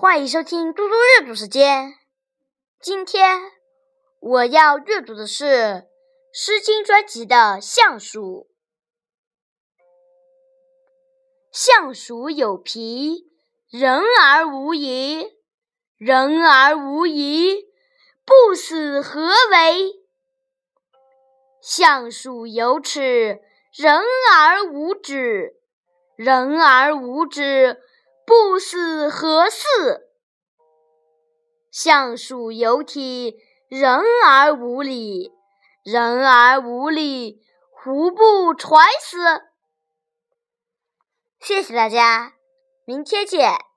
欢迎收听嘟嘟阅读时间。今天我要阅读的是《诗经》专辑的《相鼠》。相鼠有皮，人而无仪。人而无仪，不死何为？相鼠有齿，人而无止。人而无止，不死何似？相鼠有体，人而无礼。人而无礼，胡不揣死？谢谢大家，明天见。